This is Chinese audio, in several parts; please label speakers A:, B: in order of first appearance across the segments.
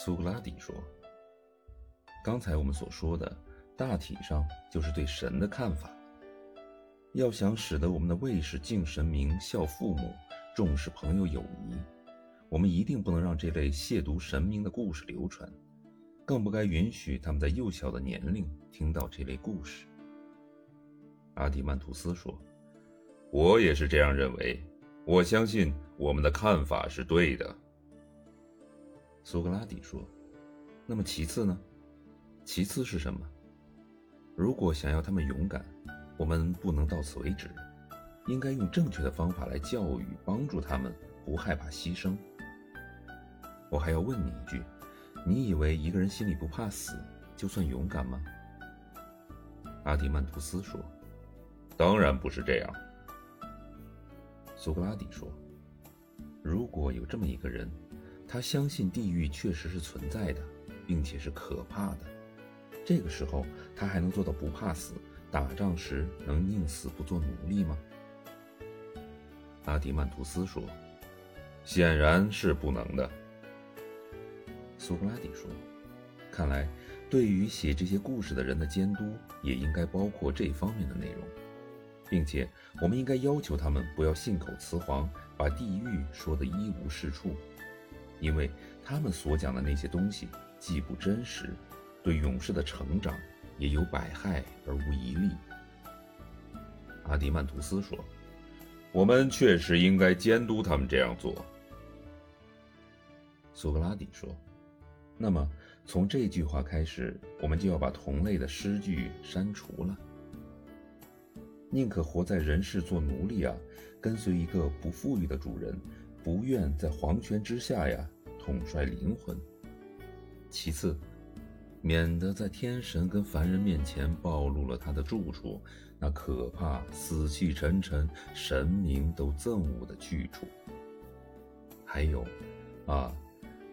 A: 苏格拉底说：“刚才我们所说的，大体上就是对神的看法。要想使得我们的卫士敬神明、孝父母、重视朋友友谊，我们一定不能让这类亵渎神明的故事流传，更不该允许他们在幼小的年龄听到这类故事。”阿迪曼图斯说：“
B: 我也是这样认为。我相信我们的看法是对的。”
A: 苏格拉底说：“那么其次呢？其次是什么？如果想要他们勇敢，我们不能到此为止，应该用正确的方法来教育、帮助他们，不害怕牺牲。我还要问你一句：你以为一个人心里不怕死，就算勇敢吗？”
B: 阿迪曼图斯说：“当然不是这样。”
A: 苏格拉底说：“如果有这么一个人。”他相信地狱确实是存在的，并且是可怕的。这个时候，他还能做到不怕死，打仗时能宁死不做奴隶吗？阿迪曼图斯说：“
B: 显然是不能的。”
A: 苏格拉底说：“看来，对于写这些故事的人的监督，也应该包括这方面的内容，并且我们应该要求他们不要信口雌黄，把地狱说得一无是处。”因为他们所讲的那些东西既不真实，对勇士的成长也有百害而无一利。
B: 阿迪曼图斯说：“我们确实应该监督他们这样做。”
A: 苏格拉底说：“那么从这句话开始，我们就要把同类的诗句删除了。宁可活在人世做奴隶啊，跟随一个不富裕的主人。”不愿在皇权之下呀统帅灵魂。其次，免得在天神跟凡人面前暴露了他的住处，那可怕、死气沉沉、神明都憎恶的去处。还有，啊，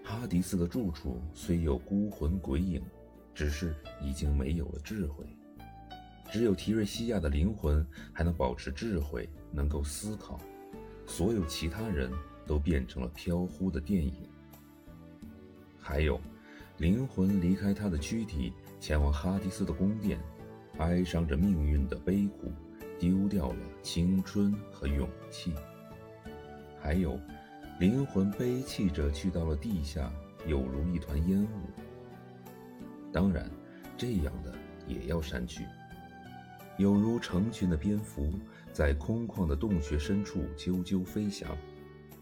A: 哈迪斯的住处虽有孤魂鬼影，只是已经没有了智慧。只有提瑞西亚的灵魂还能保持智慧，能够思考。所有其他人。都变成了飘忽的电影。还有，灵魂离开他的躯体，前往哈迪斯的宫殿，哀伤着命运的悲苦，丢掉了青春和勇气。还有，灵魂悲泣着去到了地下，有如一团烟雾。当然，这样的也要删去，有如成群的蝙蝠在空旷的洞穴深处啾啾飞翔。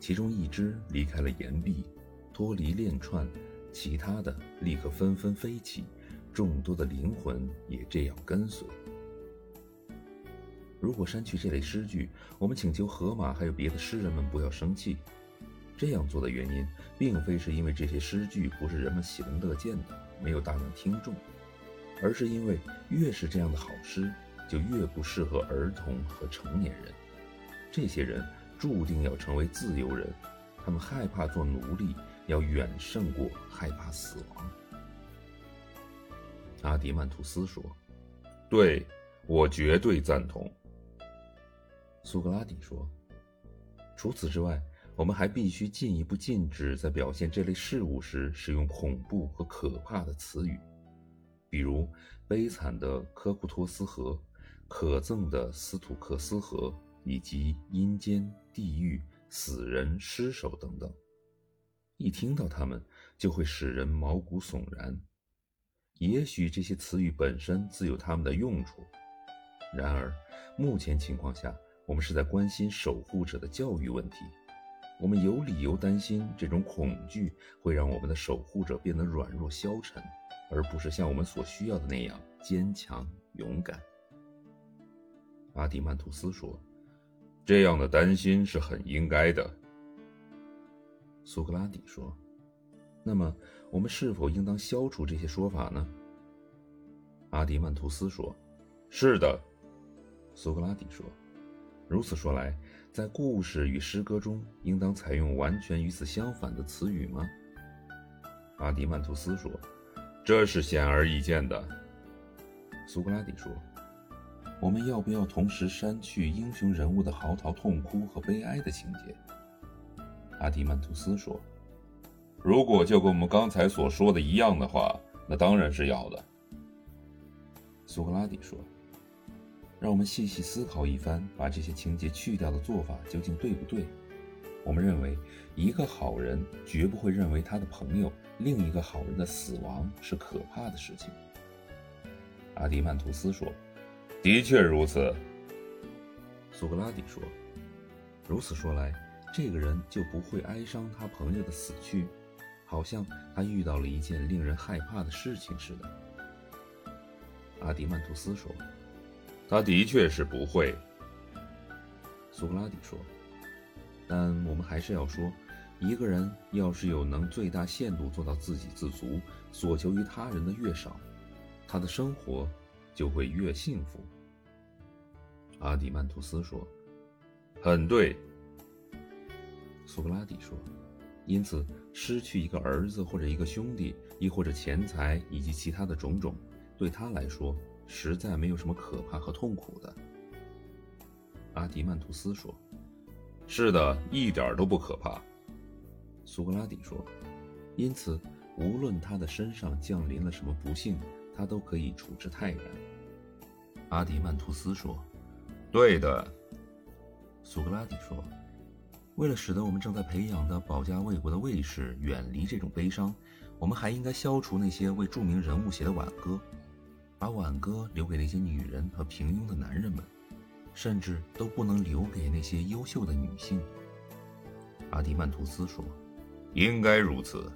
A: 其中一只离开了岩壁，脱离链串，其他的立刻纷纷飞起，众多的灵魂也这样跟随。如果删去这类诗句，我们请求荷马还有别的诗人们不要生气。这样做的原因，并非是因为这些诗句不是人们喜闻乐见的，没有大量听众，而是因为越是这样的好诗，就越不适合儿童和成年人。这些人。注定要成为自由人，他们害怕做奴隶，要远胜过害怕死亡。阿迪曼图斯说：“
B: 对，我绝对赞同。”
A: 苏格拉底说：“除此之外，我们还必须进一步禁止在表现这类事物时使用恐怖和可怕的词语，比如悲惨的科库托斯河，可憎的斯图克斯河。”以及阴间、地狱、死人、尸首等等，一听到它们就会使人毛骨悚然。也许这些词语本身自有它们的用处，然而目前情况下，我们是在关心守护者的教育问题。我们有理由担心这种恐惧会让我们的守护者变得软弱消沉，而不是像我们所需要的那样坚强勇敢。阿迪曼图斯说。
B: 这样的担心是很应该的，
A: 苏格拉底说。那么，我们是否应当消除这些说法呢？阿迪曼图斯说：“
B: 是的。”
A: 苏格拉底说：“如此说来，在故事与诗歌中，应当采用完全与此相反的词语吗？”阿迪曼图斯说：“
B: 这是显而易见的。”
A: 苏格拉底说。我们要不要同时删去英雄人物的嚎啕痛哭和悲哀的情节？阿迪曼图斯说：“
B: 如果就跟我们刚才所说的一样的话，那当然是要的。
A: 苏格拉底说：“让我们细细思考一番，把这些情节去掉的做法究竟对不对？我们认为，一个好人绝不会认为他的朋友另一个好人的死亡是可怕的事情。”阿迪曼图斯说：“
B: 的确如此。”
A: 苏格拉底说：“如此说来，这个人就不会哀伤他朋友的死去。”好像他遇到了一件令人害怕的事情似的。阿迪曼图斯说：“
B: 他的确是不会。”
A: 苏格拉底说：“但我们还是要说，一个人要是有能最大限度做到自给自足，所求于他人的越少，他的生活就会越幸福。”阿迪曼图斯说：“
B: 很对。”
A: 苏格拉底说。因此，失去一个儿子或者一个兄弟，亦或者钱财以及其他的种种，对他来说实在没有什么可怕和痛苦的。阿迪曼图斯说：“
B: 是的，一点都不可怕。”
A: 苏格拉底说：“因此，无论他的身上降临了什么不幸，他都可以处之泰然。”阿迪曼图斯说：“
B: 对的。”
A: 苏格拉底说。为了使得我们正在培养的保家卫国的卫士远离这种悲伤，我们还应该消除那些为著名人物写的挽歌，把挽歌留给那些女人和平庸的男人们，甚至都不能留给那些优秀的女性。阿迪曼图斯说：“
B: 应该如此。”